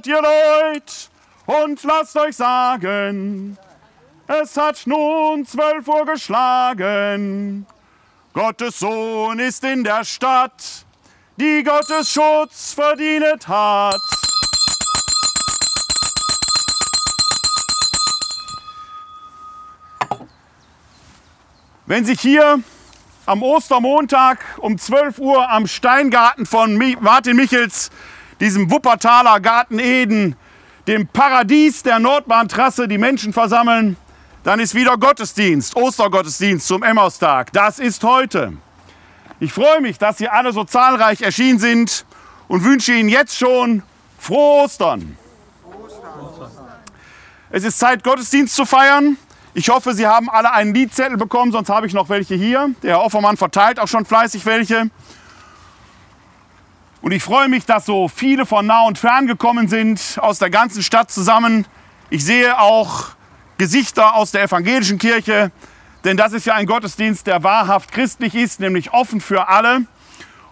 hört ihr Leut und lasst euch sagen, es hat nun zwölf Uhr geschlagen. Gottes Sohn ist in der Stadt, die Gottes Schutz verdient hat. Wenn sich hier am Ostermontag um 12 Uhr am Steingarten von Martin Michels, diesem Wuppertaler Garten Eden, dem Paradies der Nordbahntrasse, die Menschen versammellen, dann ist wieder Gottesdienst, Ostergottesdienst zum Emmaustag. Das ist heute. Ich freue mich, dass Sie alle so zahlreich erschienen sind und wünsche Ihnen jetzt schon frohe Ostern. Es ist Zeit, Gottesdienst zu feiern. Ich hoffe, Sie haben alle einen Liedzettel bekommen, sonst habe ich noch welche hier. Der Herr Offermann verteilt auch schon fleißig welche. Und ich freue mich, dass so viele von nah und fern gekommen sind, aus der ganzen Stadt zusammen. Ich sehe auch Gesichter aus der evangelischen Kirche, denn das ist ja ein Gottesdienst, der wahrhaft christlich ist, nämlich offen für alle.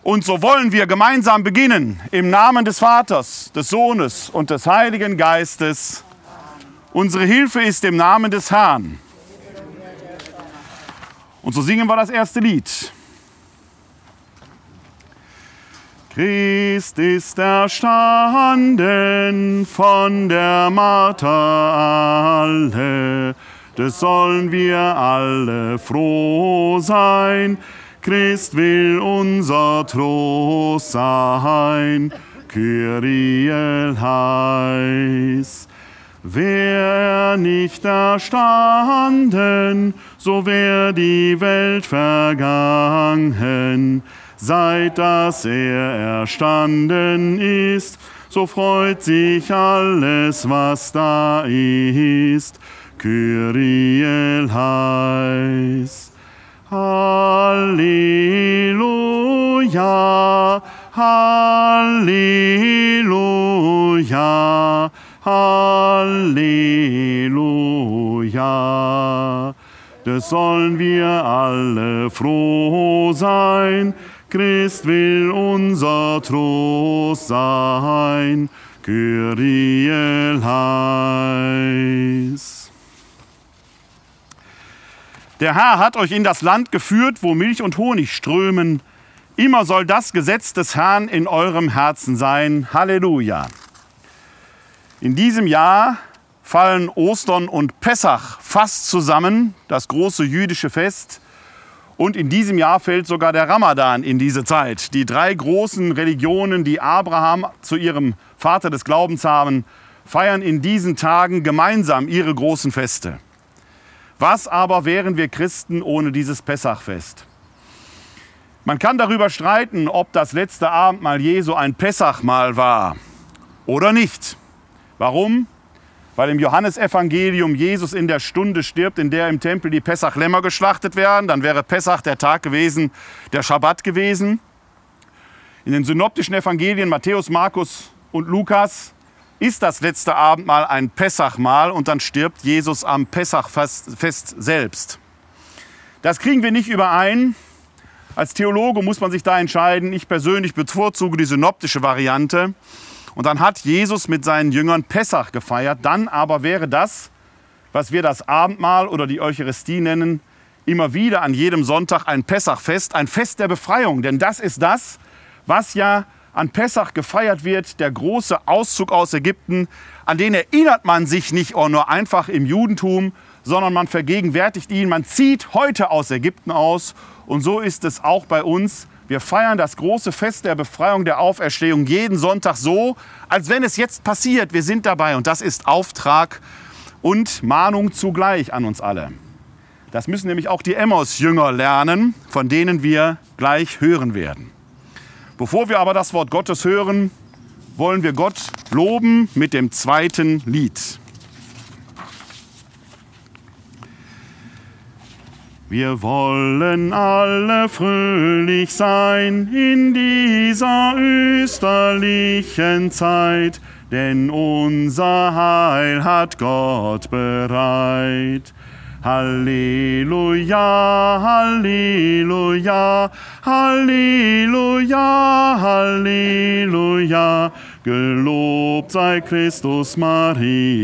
Und so wollen wir gemeinsam beginnen im Namen des Vaters, des Sohnes und des Heiligen Geistes. Unsere Hilfe ist im Namen des Herrn. Und so singen wir das erste Lied. Christ ist erstanden von der Martha alle, des sollen wir alle froh sein. Christ will unser Trost sein, Kyrie heiß. Wär nicht erstanden, so wär die Welt vergangen. Seit dass er erstanden ist, so freut sich alles, was da ist. Kyrie heiß. Halleluja, Halleluja. Halleluja. Des sollen wir alle froh sein. Christ will unser Trost sein. Kyrie heiß. Der Herr hat euch in das Land geführt, wo Milch und Honig strömen. Immer soll das Gesetz des Herrn in eurem Herzen sein. Halleluja. In diesem Jahr fallen Ostern und Pessach fast zusammen, das große jüdische Fest. Und in diesem Jahr fällt sogar der Ramadan in diese Zeit. Die drei großen Religionen, die Abraham zu ihrem Vater des Glaubens haben, feiern in diesen Tagen gemeinsam ihre großen Feste. Was aber wären wir Christen ohne dieses Pessachfest? Man kann darüber streiten, ob das letzte Abendmahl Jesu ein Pessachmahl war oder nicht. Warum? Weil im Johannesevangelium Jesus in der Stunde stirbt, in der im Tempel die Pessachlämmer geschlachtet werden. Dann wäre Pessach der Tag gewesen, der Schabbat gewesen. In den synoptischen Evangelien Matthäus, Markus und Lukas ist das letzte Abendmahl ein Pessachmahl und dann stirbt Jesus am Pessachfest selbst. Das kriegen wir nicht überein. Als Theologe muss man sich da entscheiden. Ich persönlich bevorzuge die synoptische Variante. Und dann hat Jesus mit seinen Jüngern Pessach gefeiert. Dann aber wäre das, was wir das Abendmahl oder die Eucharistie nennen, immer wieder an jedem Sonntag ein Pessachfest, ein Fest der Befreiung. Denn das ist das, was ja an Pessach gefeiert wird, der große Auszug aus Ägypten. An den erinnert man sich nicht nur einfach im Judentum, sondern man vergegenwärtigt ihn. Man zieht heute aus Ägypten aus. Und so ist es auch bei uns. Wir feiern das große Fest der Befreiung, der Auferstehung jeden Sonntag so, als wenn es jetzt passiert. Wir sind dabei und das ist Auftrag und Mahnung zugleich an uns alle. Das müssen nämlich auch die Emmaus-Jünger lernen, von denen wir gleich hören werden. Bevor wir aber das Wort Gottes hören, wollen wir Gott loben mit dem zweiten Lied. Wir wollen alle fröhlich sein in dieser österlichen Zeit, denn unser Heil hat Gott bereit. Halleluja, Halleluja, Halleluja, Halleluja. Gelobt sei Christus Mariensohn.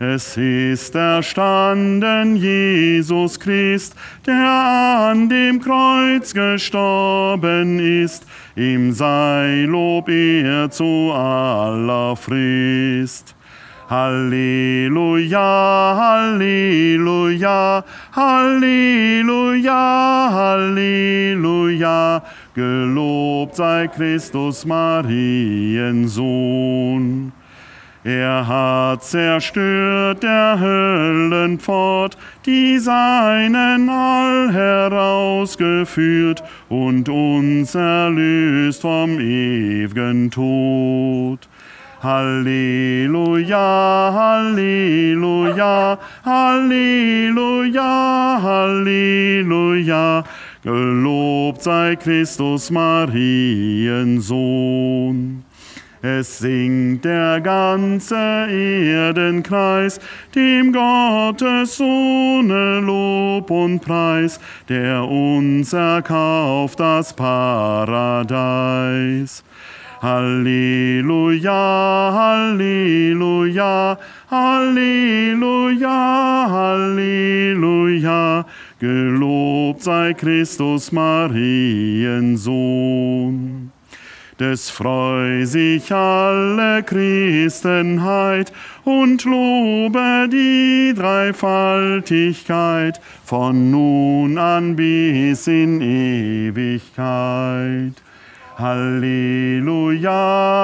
Es ist erstanden Jesus Christ, der an dem Kreuz gestorben ist, ihm sei Lob er zu aller Frist. Halleluja, Halleluja, Halleluja, Halleluja, gelobt sei Christus Mariensohn. Er hat zerstört der Höllenpfort, die seinen all herausgeführt und uns erlöst vom ewigen Tod. Halleluja, Halleluja, Halleluja, Halleluja, gelobt sei Christus Mariensohn. Es singt der ganze Erdenkreis, dem Gottes Sohne Lob und Preis, der uns erkauft das Paradies. Halleluja, Halleluja, Halleluja, Halleluja, gelobt sei Christus Mariensohn des freu sich alle Christenheit und lobe die Dreifaltigkeit von nun an bis in Ewigkeit. Halleluja,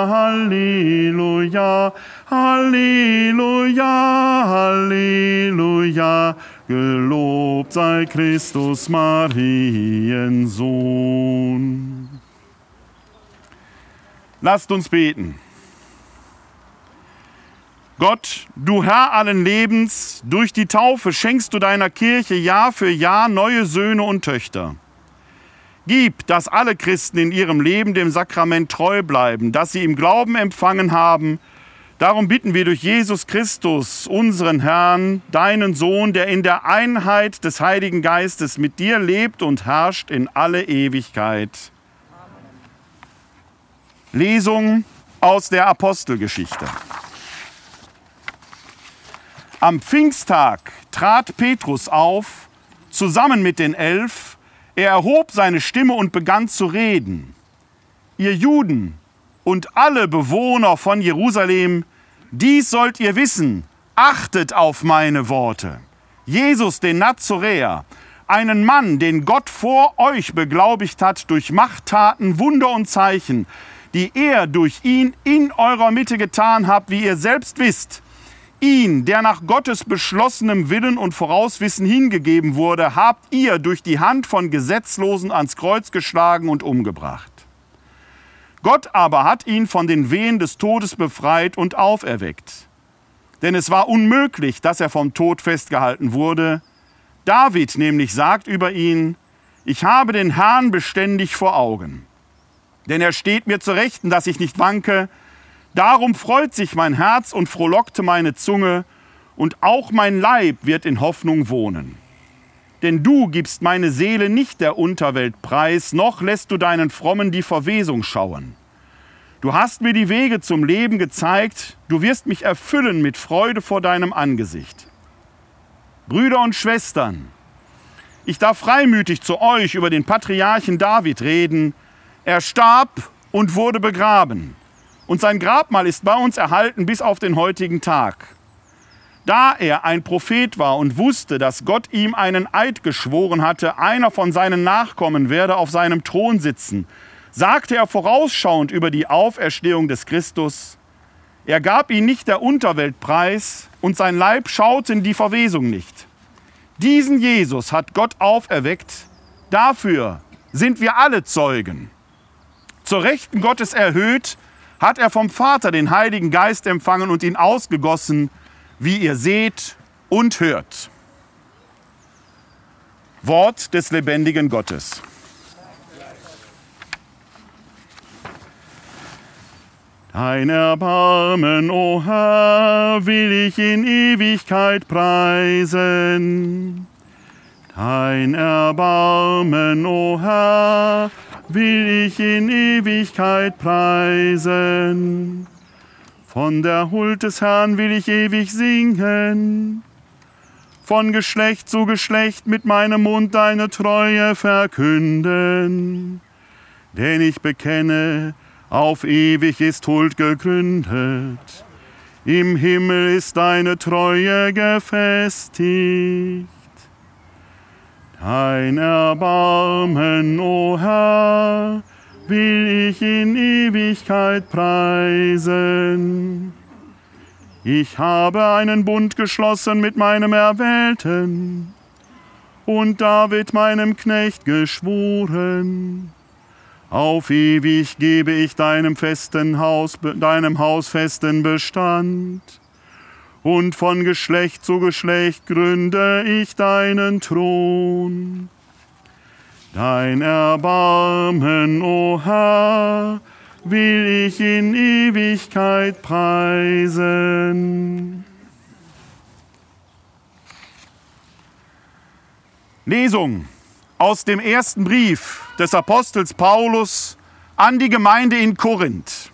Halleluja, Halleluja, Halleluja, gelobt sei Christus Mariensohn. Lasst uns beten. Gott, du Herr allen Lebens, durch die Taufe schenkst du deiner Kirche Jahr für Jahr neue Söhne und Töchter. Gib, dass alle Christen in ihrem Leben dem Sakrament treu bleiben, dass sie im Glauben empfangen haben. Darum bitten wir durch Jesus Christus, unseren Herrn, deinen Sohn, der in der Einheit des Heiligen Geistes mit dir lebt und herrscht in alle Ewigkeit. Lesung aus der Apostelgeschichte. Am Pfingsttag trat Petrus auf, zusammen mit den Elf. Er erhob seine Stimme und begann zu reden. Ihr Juden und alle Bewohner von Jerusalem, dies sollt ihr wissen, achtet auf meine Worte. Jesus, den Nazoräer, einen Mann, den Gott vor euch beglaubigt hat durch Machttaten, Wunder und Zeichen, die er durch ihn in eurer Mitte getan habt, wie ihr selbst wisst. Ihn, der nach Gottes beschlossenem Willen und Vorauswissen hingegeben wurde, habt ihr durch die Hand von Gesetzlosen ans Kreuz geschlagen und umgebracht. Gott aber hat ihn von den Wehen des Todes befreit und auferweckt. Denn es war unmöglich, dass er vom Tod festgehalten wurde. David nämlich sagt über ihn, ich habe den Herrn beständig vor Augen denn er steht mir zu Rechten, dass ich nicht wanke. Darum freut sich mein Herz und frohlockte meine Zunge, und auch mein Leib wird in Hoffnung wohnen. Denn du gibst meine Seele nicht der Unterwelt preis, noch lässt du deinen Frommen die Verwesung schauen. Du hast mir die Wege zum Leben gezeigt, du wirst mich erfüllen mit Freude vor deinem Angesicht. Brüder und Schwestern, ich darf freimütig zu euch über den Patriarchen David reden, er starb und wurde begraben. Und sein Grabmal ist bei uns erhalten bis auf den heutigen Tag. Da er ein Prophet war und wusste, dass Gott ihm einen Eid geschworen hatte, einer von seinen Nachkommen werde auf seinem Thron sitzen, sagte er vorausschauend über die Auferstehung des Christus, er gab ihn nicht der Unterwelt preis und sein Leib schaute in die Verwesung nicht. Diesen Jesus hat Gott auferweckt, dafür sind wir alle Zeugen zur Rechten Gottes erhöht, hat er vom Vater den Heiligen Geist empfangen und ihn ausgegossen, wie ihr seht und hört. Wort des lebendigen Gottes. Dein Erbarmen, o oh Herr, will ich in Ewigkeit preisen. Dein Erbarmen, o oh Herr, will ich in Ewigkeit preisen. Von der Huld des Herrn will ich ewig singen. Von Geschlecht zu Geschlecht mit meinem Mund deine Treue verkünden. Denn ich bekenne, auf ewig ist Huld gegründet. Im Himmel ist deine Treue gefestigt. Dein Erbarmen, o Herr, will ich in Ewigkeit preisen. Ich habe einen Bund geschlossen mit meinem Erwählten und David meinem Knecht geschworen. Auf ewig gebe ich deinem festen Haus, deinem Haus festen Bestand. Und von Geschlecht zu Geschlecht gründe ich deinen Thron. Dein Erbarmen, o Herr, will ich in Ewigkeit preisen. Lesung aus dem ersten Brief des Apostels Paulus an die Gemeinde in Korinth.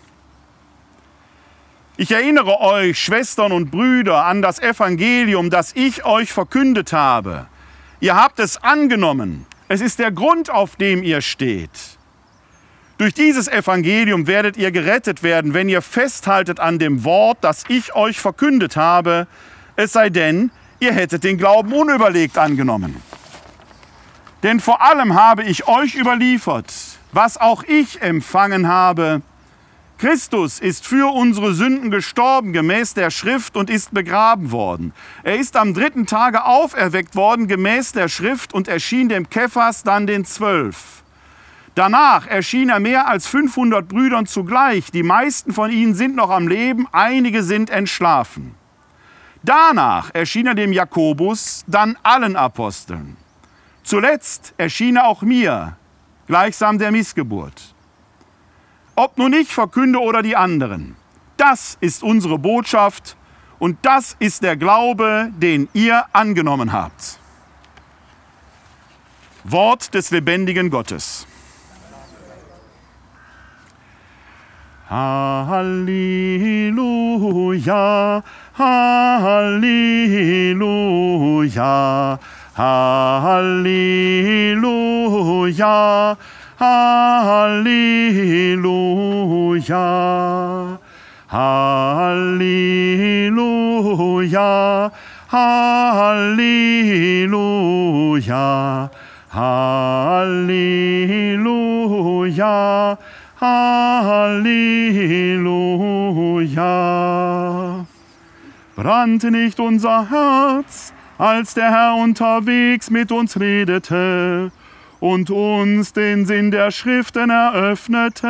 Ich erinnere euch, Schwestern und Brüder, an das Evangelium, das ich euch verkündet habe. Ihr habt es angenommen es ist der Grund, auf dem ihr steht. Durch dieses Evangelium werdet ihr gerettet werden, wenn ihr festhaltet an dem Wort, das ich euch verkündet habe, es sei denn, ihr hättet den Glauben unüberlegt angenommen. Denn vor allem habe ich euch überliefert, was auch ich empfangen habe, Christus ist für unsere Sünden gestorben gemäß der Schrift und ist begraben worden. Er ist am dritten Tage auferweckt worden gemäß der Schrift und erschien dem Kephas dann den Zwölf. Danach erschien er mehr als 500 Brüdern zugleich. Die meisten von ihnen sind noch am Leben, einige sind entschlafen. Danach erschien er dem Jakobus, dann allen Aposteln. Zuletzt erschien er auch mir, gleichsam der Missgeburt ob nun ich verkünde oder die anderen. Das ist unsere Botschaft und das ist der Glaube, den ihr angenommen habt. Wort des lebendigen Gottes. Halleluja, Halleluja, Halleluja. Halleluja. Halleluja. Halleluja. Halleluja. Halleluja. Brannte nicht unser Herz, als der Herr unterwegs mit uns redete und uns den Sinn der Schriften eröffnete.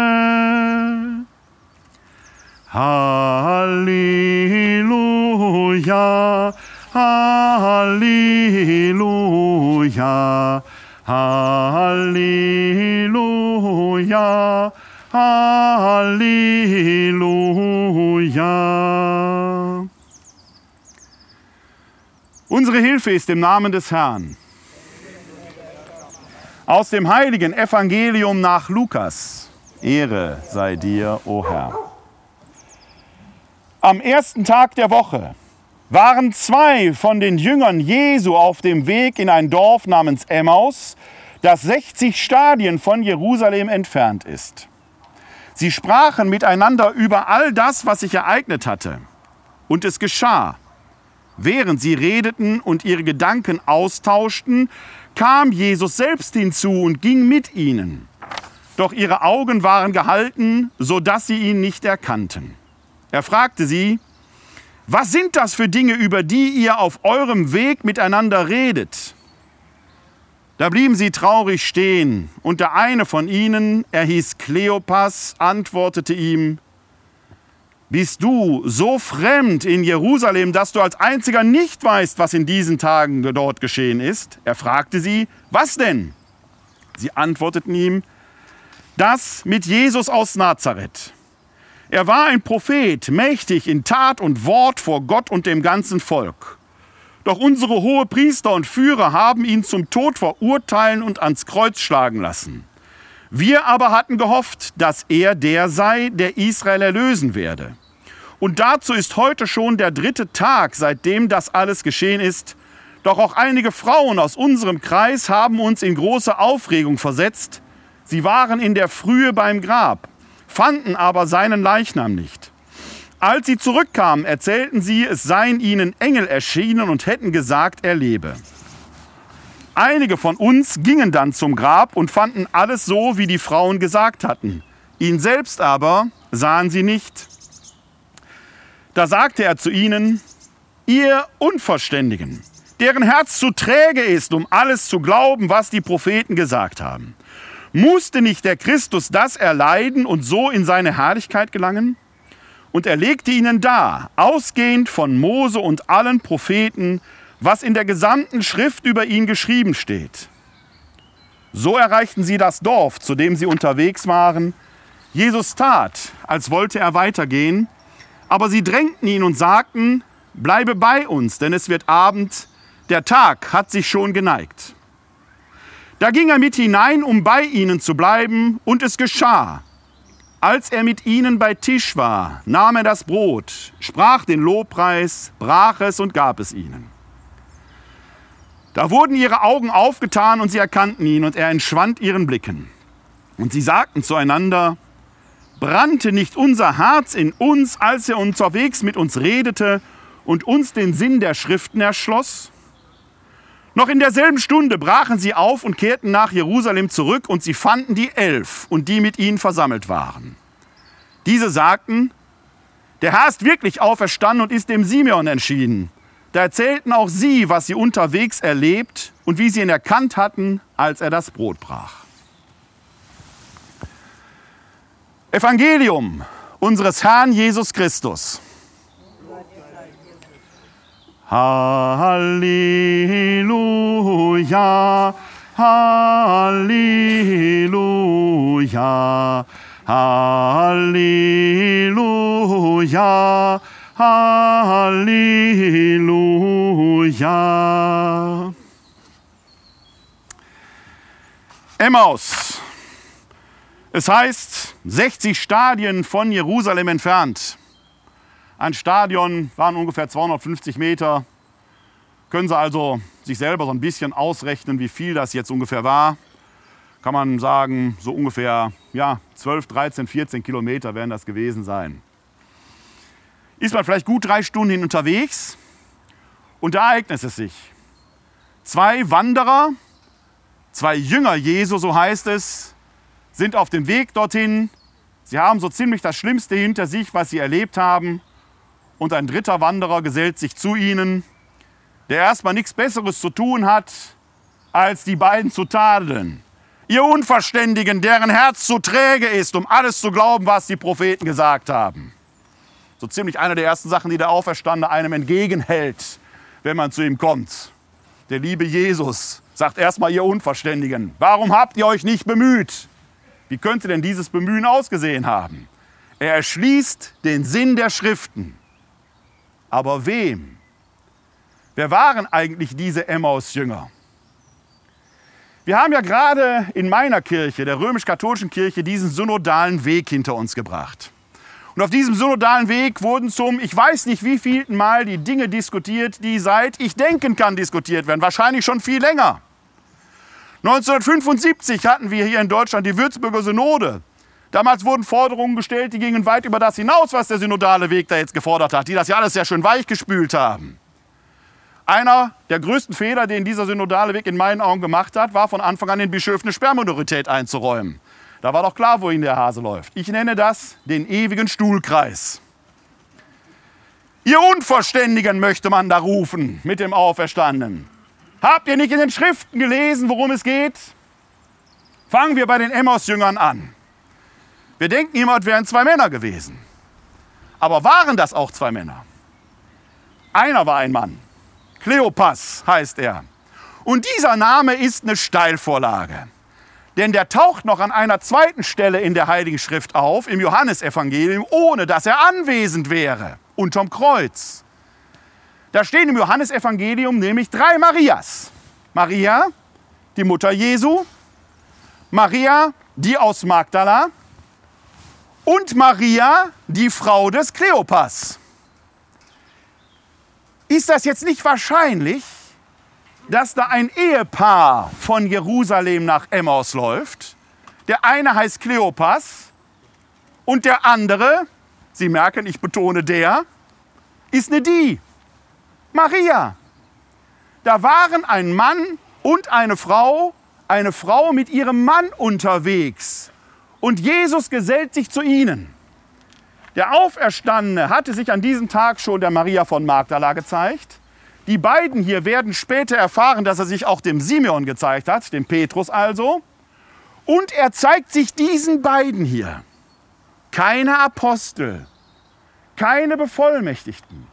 Halleluja, Halleluja, Halleluja, Halleluja. Unsere Hilfe ist im Namen des Herrn aus dem heiligen Evangelium nach Lukas. Ehre sei dir, o Herr. Am ersten Tag der Woche waren zwei von den Jüngern Jesu auf dem Weg in ein Dorf namens Emmaus, das 60 Stadien von Jerusalem entfernt ist. Sie sprachen miteinander über all das, was sich ereignet hatte. Und es geschah. Während sie redeten und ihre Gedanken austauschten, kam Jesus selbst hinzu und ging mit ihnen. Doch ihre Augen waren gehalten, so dass sie ihn nicht erkannten. Er fragte sie, was sind das für Dinge, über die ihr auf eurem Weg miteinander redet? Da blieben sie traurig stehen, und der eine von ihnen, er hieß Kleopas, antwortete ihm, bist du so fremd in Jerusalem, dass du als einziger nicht weißt, was in diesen Tagen dort geschehen ist? Er fragte sie, was denn? Sie antworteten ihm, das mit Jesus aus Nazareth. Er war ein Prophet, mächtig in Tat und Wort vor Gott und dem ganzen Volk. Doch unsere hohe Priester und Führer haben ihn zum Tod verurteilen und ans Kreuz schlagen lassen. Wir aber hatten gehofft, dass er der sei, der Israel erlösen werde. Und dazu ist heute schon der dritte Tag, seitdem das alles geschehen ist. Doch auch einige Frauen aus unserem Kreis haben uns in große Aufregung versetzt. Sie waren in der Frühe beim Grab, fanden aber seinen Leichnam nicht. Als sie zurückkamen, erzählten sie, es seien ihnen Engel erschienen und hätten gesagt, er lebe. Einige von uns gingen dann zum Grab und fanden alles so, wie die Frauen gesagt hatten. Ihn selbst aber sahen sie nicht. Da sagte er zu ihnen, ihr Unverständigen, deren Herz zu träge ist, um alles zu glauben, was die Propheten gesagt haben. Musste nicht der Christus das erleiden und so in seine Herrlichkeit gelangen? Und er legte ihnen dar, ausgehend von Mose und allen Propheten, was in der gesamten Schrift über ihn geschrieben steht. So erreichten sie das Dorf, zu dem sie unterwegs waren. Jesus tat, als wollte er weitergehen, aber sie drängten ihn und sagten, bleibe bei uns, denn es wird Abend, der Tag hat sich schon geneigt. Da ging er mit hinein, um bei ihnen zu bleiben, und es geschah. Als er mit ihnen bei Tisch war, nahm er das Brot, sprach den Lobpreis, brach es und gab es ihnen. Da wurden ihre Augen aufgetan und sie erkannten ihn und er entschwand ihren Blicken. Und sie sagten zueinander, brannte nicht unser Herz in uns, als er unterwegs mit uns redete und uns den Sinn der Schriften erschloss? Noch in derselben Stunde brachen sie auf und kehrten nach Jerusalem zurück und sie fanden die Elf und die mit ihnen versammelt waren. Diese sagten, der Herr ist wirklich auferstanden und ist dem Simeon entschieden. Da erzählten auch sie, was sie unterwegs erlebt und wie sie ihn erkannt hatten, als er das Brot brach. Evangelium unseres Herrn Jesus Christus. Halleluja, Halleluja, Halleluja. Halleluja. Emmaus. Es heißt 60 Stadien von Jerusalem entfernt. Ein Stadion waren ungefähr 250 Meter. Können Sie also sich selber so ein bisschen ausrechnen, wie viel das jetzt ungefähr war. Kann man sagen, so ungefähr ja, 12, 13, 14 Kilometer werden das gewesen sein ist man vielleicht gut drei Stunden hin unterwegs und da ereignet es sich. Zwei Wanderer, zwei Jünger Jesu, so heißt es, sind auf dem Weg dorthin. Sie haben so ziemlich das Schlimmste hinter sich, was sie erlebt haben. Und ein dritter Wanderer gesellt sich zu ihnen, der erstmal nichts Besseres zu tun hat, als die beiden zu tadeln. Ihr Unverständigen, deren Herz zu träge ist, um alles zu glauben, was die Propheten gesagt haben so ziemlich eine der ersten Sachen, die der Auferstandene einem entgegenhält, wenn man zu ihm kommt. Der liebe Jesus sagt erstmal, ihr Unverständigen, warum habt ihr euch nicht bemüht? Wie könnte denn dieses Bemühen ausgesehen haben? Er erschließt den Sinn der Schriften. Aber wem? Wer waren eigentlich diese Emmaus-Jünger? Wir haben ja gerade in meiner Kirche, der römisch-katholischen Kirche, diesen synodalen Weg hinter uns gebracht. Und auf diesem synodalen Weg wurden zum, ich weiß nicht wie vielten Mal, die Dinge diskutiert, die seit ich denken kann diskutiert werden. Wahrscheinlich schon viel länger. 1975 hatten wir hier in Deutschland die Würzburger Synode. Damals wurden Forderungen gestellt, die gingen weit über das hinaus, was der synodale Weg da jetzt gefordert hat, die das ja alles sehr schön weichgespült haben. Einer der größten Fehler, den dieser synodale Weg in meinen Augen gemacht hat, war von Anfang an den Bischöfen eine Sperrminorität einzuräumen. Da war doch klar, wohin der Hase läuft. Ich nenne das den ewigen Stuhlkreis. Ihr Unverständigen möchte man da rufen mit dem Auferstandenen. Habt ihr nicht in den Schriften gelesen, worum es geht? Fangen wir bei den Emmaus-Jüngern an. Wir denken immer, es wären zwei Männer gewesen. Aber waren das auch zwei Männer? Einer war ein Mann. Kleopas heißt er. Und dieser Name ist eine Steilvorlage. Denn der taucht noch an einer zweiten Stelle in der Heiligen Schrift auf, im Johannesevangelium, ohne dass er anwesend wäre, unterm Kreuz. Da stehen im Johannesevangelium nämlich drei Marias. Maria, die Mutter Jesu, Maria, die aus Magdala, und Maria, die Frau des Kleopas. Ist das jetzt nicht wahrscheinlich, dass da ein Ehepaar von Jerusalem nach Emmaus läuft? Der eine heißt Kleopas und der andere, Sie merken, ich betone der, ist eine die, Maria. Da waren ein Mann und eine Frau, eine Frau mit ihrem Mann unterwegs. Und Jesus gesellt sich zu ihnen. Der Auferstandene hatte sich an diesem Tag schon der Maria von Magdala gezeigt. Die beiden hier werden später erfahren, dass er sich auch dem Simeon gezeigt hat, dem Petrus also. Und er zeigt sich diesen beiden hier. Keine Apostel, keine Bevollmächtigten.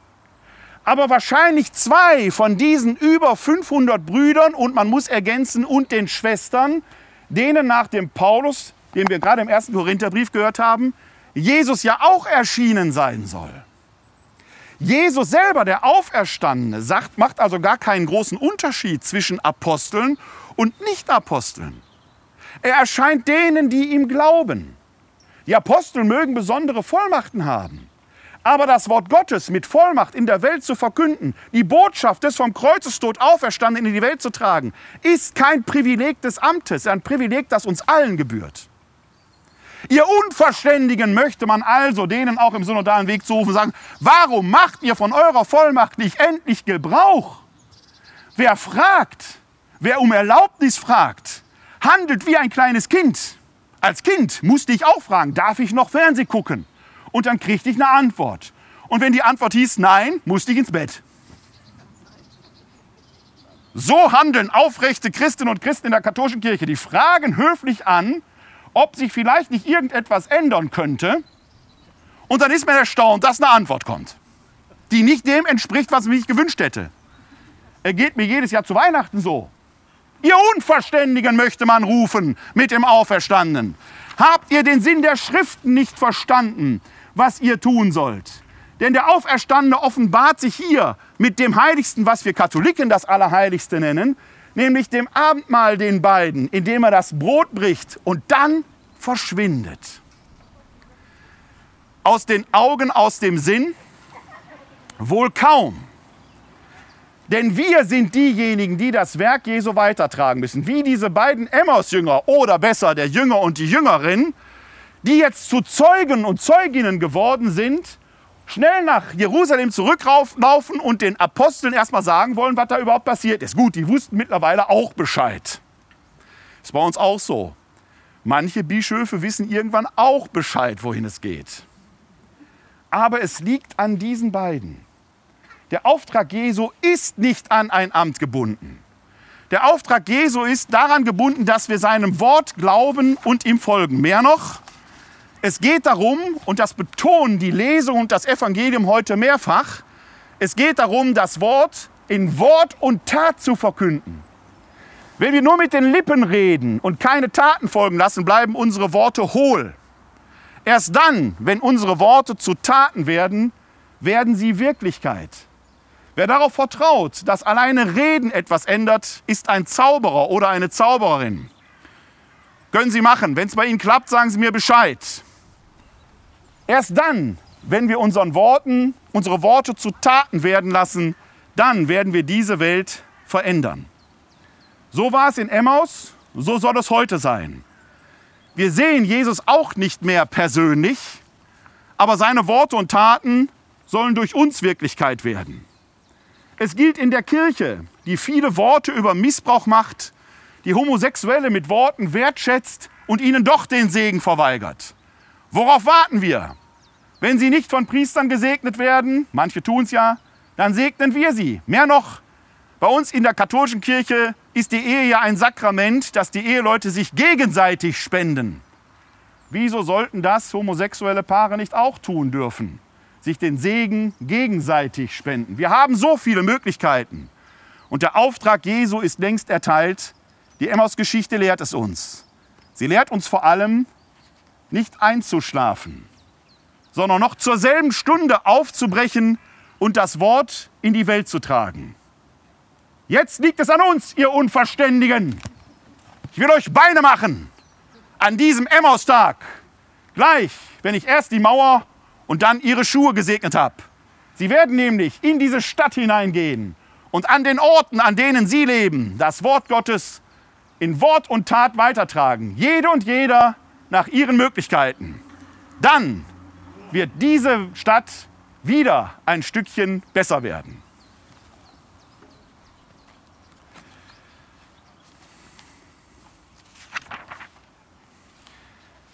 Aber wahrscheinlich zwei von diesen über 500 Brüdern und man muss ergänzen und den Schwestern, denen nach dem Paulus, den wir gerade im ersten Korintherbrief gehört haben, Jesus ja auch erschienen sein soll. Jesus selber, der Auferstandene, sagt, macht also gar keinen großen Unterschied zwischen Aposteln und Nicht-Aposteln. Er erscheint denen, die ihm glauben. Die Apostel mögen besondere Vollmachten haben. Aber das Wort Gottes mit Vollmacht in der Welt zu verkünden, die Botschaft des vom Kreuzestod auferstanden in die Welt zu tragen, ist kein Privileg des Amtes, ein Privileg, das uns allen gebührt. Ihr Unverständigen möchte man also denen auch im synodalen Weg zurufen sagen, warum macht ihr von eurer Vollmacht nicht endlich Gebrauch? Wer fragt, wer um Erlaubnis fragt, handelt wie ein kleines Kind. Als Kind musste ich auch fragen, darf ich noch Fernseh gucken? Und dann kriegte ich eine Antwort. Und wenn die Antwort hieß Nein, musste ich ins Bett. So handeln aufrechte Christinnen und Christen in der katholischen Kirche. Die fragen höflich an, ob sich vielleicht nicht irgendetwas ändern könnte. Und dann ist man erstaunt, dass eine Antwort kommt, die nicht dem entspricht, was ich gewünscht hätte. Er geht mir jedes Jahr zu Weihnachten so. Ihr Unverständigen möchte man rufen mit dem Auferstandenen. Habt ihr den Sinn der Schriften nicht verstanden, was ihr tun sollt? Denn der Auferstandene offenbart sich hier mit dem Heiligsten, was wir Katholiken das Allerheiligste nennen, nämlich dem Abendmahl den beiden, indem er das Brot bricht und dann verschwindet. Aus den Augen, aus dem Sinn? Wohl kaum. Denn wir sind diejenigen, die das Werk Jesu weitertragen müssen. Wie diese beiden Emmaus-Jünger oder besser der Jünger und die Jüngerin, die jetzt zu Zeugen und Zeuginnen geworden sind, schnell nach Jerusalem zurücklaufen und den Aposteln erstmal sagen wollen, was da überhaupt passiert ist. Gut, die wussten mittlerweile auch Bescheid. Ist bei uns auch so. Manche Bischöfe wissen irgendwann auch Bescheid, wohin es geht. Aber es liegt an diesen beiden. Der Auftrag Jesu ist nicht an ein Amt gebunden. Der Auftrag Jesu ist daran gebunden, dass wir seinem Wort glauben und ihm folgen. Mehr noch, es geht darum, und das betonen die Lesung und das Evangelium heute mehrfach, es geht darum, das Wort in Wort und Tat zu verkünden. Wenn wir nur mit den Lippen reden und keine Taten folgen lassen, bleiben unsere Worte hohl. Erst dann, wenn unsere Worte zu Taten werden, werden sie Wirklichkeit. Wer darauf vertraut, dass alleine Reden etwas ändert, ist ein Zauberer oder eine Zaubererin. Können Sie machen. Wenn es bei Ihnen klappt, sagen Sie mir Bescheid. Erst dann, wenn wir unseren Worten, unsere Worte zu Taten werden lassen, dann werden wir diese Welt verändern. So war es in Emmaus, so soll es heute sein. Wir sehen Jesus auch nicht mehr persönlich, aber seine Worte und Taten sollen durch uns Wirklichkeit werden. Es gilt in der Kirche, die viele Worte über Missbrauch macht, die Homosexuelle mit Worten wertschätzt und ihnen doch den Segen verweigert. Worauf warten wir? Wenn sie nicht von Priestern gesegnet werden, manche tun es ja, dann segnen wir sie. Mehr noch, bei uns in der katholischen Kirche ist die Ehe ja ein Sakrament, dass die Eheleute sich gegenseitig spenden. Wieso sollten das homosexuelle Paare nicht auch tun dürfen? sich den Segen gegenseitig spenden. Wir haben so viele Möglichkeiten. Und der Auftrag Jesu ist längst erteilt. Die Emmaus-Geschichte lehrt es uns. Sie lehrt uns vor allem, nicht einzuschlafen, sondern noch zur selben Stunde aufzubrechen und das Wort in die Welt zu tragen. Jetzt liegt es an uns, ihr Unverständigen. Ich will euch Beine machen. an diesem Emmaustag, gleich, wenn ich erst die Mauer und dann ihre Schuhe gesegnet habe. Sie werden nämlich in diese Stadt hineingehen und an den Orten, an denen sie leben, das Wort Gottes in Wort und Tat weitertragen. Jede und jeder nach ihren Möglichkeiten. Dann wird diese Stadt wieder ein Stückchen besser werden.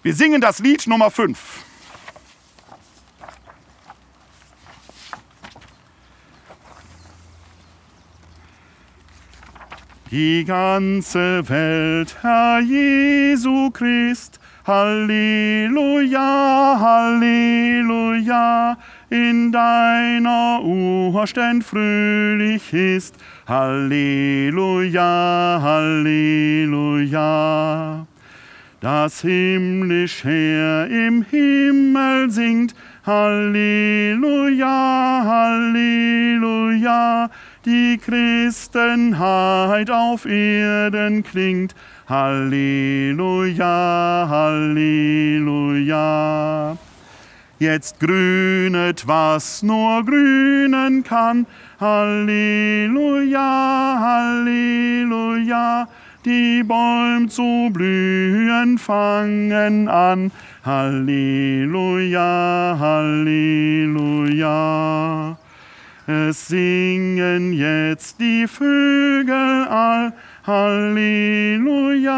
Wir singen das Lied Nummer 5. Die ganze Welt, Herr Jesu Christ, Halleluja, Halleluja, in deiner Urständ fröhlich ist, Halleluja, Halleluja. Das himmlisch Heer im Himmel singt, Halleluja, Halleluja, die Christenheit auf Erden klingt, Halleluja, Halleluja. Jetzt grünet, was nur grünen kann, Halleluja, Halleluja die Bäume zu blühen fangen an. Halleluja, Halleluja. Es singen jetzt die Vögel all. Halleluja,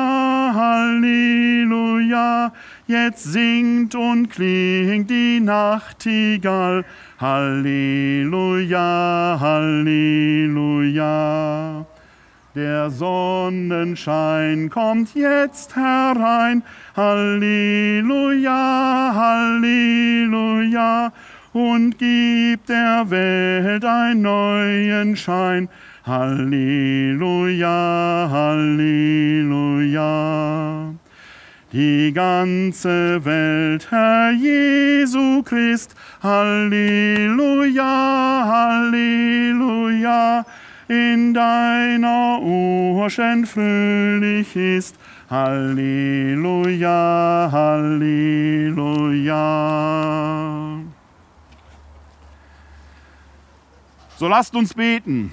Halleluja. Jetzt singt und klingt die Nachtigall. Halleluja, Halleluja. Der Sonnenschein kommt jetzt herein. Halleluja, Halleluja. Und gibt der Welt einen neuen Schein. Halleluja, Halleluja. Die ganze Welt, Herr Jesu Christ. Halleluja, Halleluja in deiner Urschen fröhlich ist. Halleluja, Halleluja. So lasst uns beten,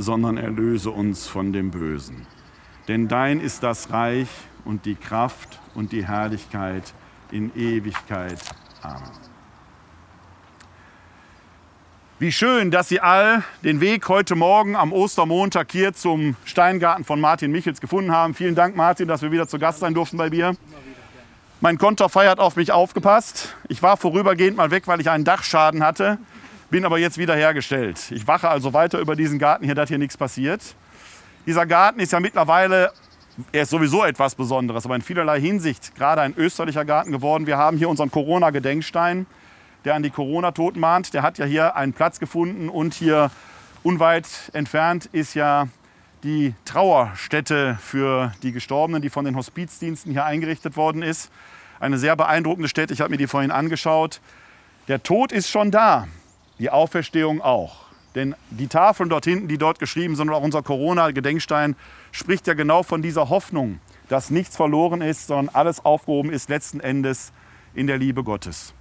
sondern erlöse uns von dem Bösen. Denn dein ist das Reich und die Kraft und die Herrlichkeit in Ewigkeit. Amen. Wie schön, dass Sie all den Weg heute Morgen am Ostermontag hier zum Steingarten von Martin Michels gefunden haben. Vielen Dank, Martin, dass wir wieder zu Gast sein durften bei dir. Mein Konterfei hat auf mich aufgepasst. Ich war vorübergehend mal weg, weil ich einen Dachschaden hatte, bin aber jetzt wieder hergestellt. Ich wache also weiter über diesen Garten hier, dass hier nichts passiert. Dieser Garten ist ja mittlerweile, er ist sowieso etwas Besonderes, aber in vielerlei Hinsicht gerade ein österlicher Garten geworden. Wir haben hier unseren Corona-Gedenkstein der an die Corona-Toten mahnt, der hat ja hier einen Platz gefunden und hier unweit entfernt ist ja die Trauerstätte für die Gestorbenen, die von den Hospizdiensten hier eingerichtet worden ist. Eine sehr beeindruckende Stätte, ich habe mir die vorhin angeschaut. Der Tod ist schon da, die Auferstehung auch. Denn die Tafeln dort hinten, die dort geschrieben sind, und auch unser Corona-Gedenkstein, spricht ja genau von dieser Hoffnung, dass nichts verloren ist, sondern alles aufgehoben ist letzten Endes in der Liebe Gottes.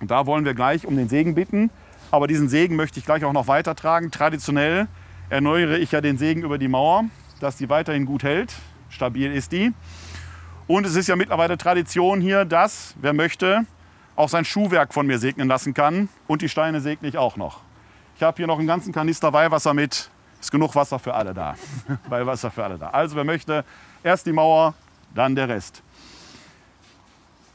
Und da wollen wir gleich um den Segen bitten. Aber diesen Segen möchte ich gleich auch noch weitertragen. Traditionell erneuere ich ja den Segen über die Mauer, dass die weiterhin gut hält. Stabil ist die. Und es ist ja mittlerweile Tradition hier, dass, wer möchte, auch sein Schuhwerk von mir segnen lassen kann. Und die Steine segne ich auch noch. Ich habe hier noch einen ganzen Kanister Weihwasser mit. Ist genug Wasser für alle da. Weihwasser für alle da. Also wer möchte, erst die Mauer, dann der Rest.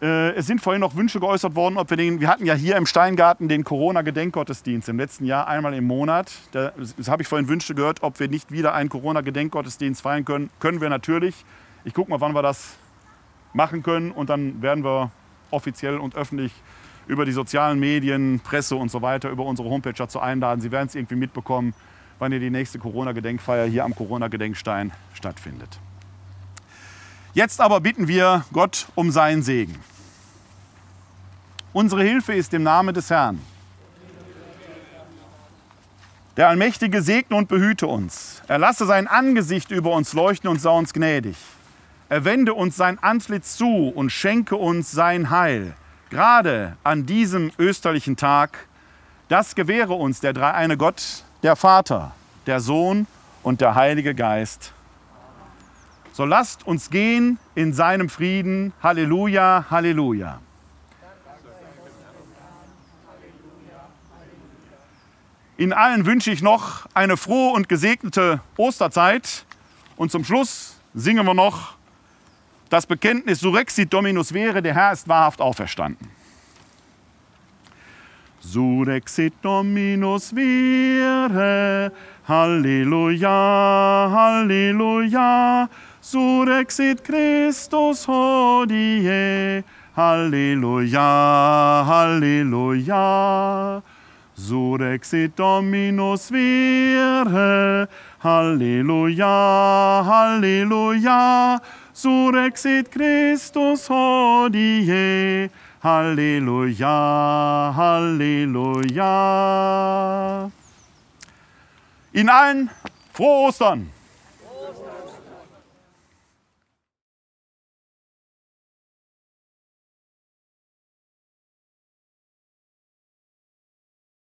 Äh, es sind vorhin noch Wünsche geäußert worden, ob wir den, wir hatten ja hier im Steingarten den Corona-Gedenkgottesdienst im letzten Jahr einmal im Monat. Da habe ich vorhin Wünsche gehört, ob wir nicht wieder einen Corona-Gedenkgottesdienst feiern können. Können wir natürlich. Ich gucke mal, wann wir das machen können und dann werden wir offiziell und öffentlich über die sozialen Medien, Presse und so weiter, über unsere Homepage dazu einladen. Sie werden es irgendwie mitbekommen, wann ihr die nächste Corona-Gedenkfeier hier am Corona-Gedenkstein stattfindet. Jetzt aber bitten wir Gott um seinen Segen. Unsere Hilfe ist im Namen des Herrn. Der Allmächtige segne und behüte uns. Er lasse sein Angesicht über uns leuchten und sei uns gnädig. Er wende uns sein Antlitz zu und schenke uns sein Heil. Gerade an diesem österlichen Tag, das gewähre uns der dreieine Gott, der Vater, der Sohn und der Heilige Geist. So lasst uns gehen in seinem Frieden. Halleluja, Halleluja. Ihnen allen wünsche ich noch eine frohe und gesegnete Osterzeit. Und zum Schluss singen wir noch das Bekenntnis Surexit Dominus Vere, der Herr ist wahrhaft auferstanden. Surexit Dominus Vere, Halleluja, Halleluja, Surexit Christus hodie, Halleluja, Halleluja. Surexit Dominus vere, Halleluja, Halleluja, Surexit Christus hodie, Halleluja, Halleluja. Ihnen allen frohe Ostern!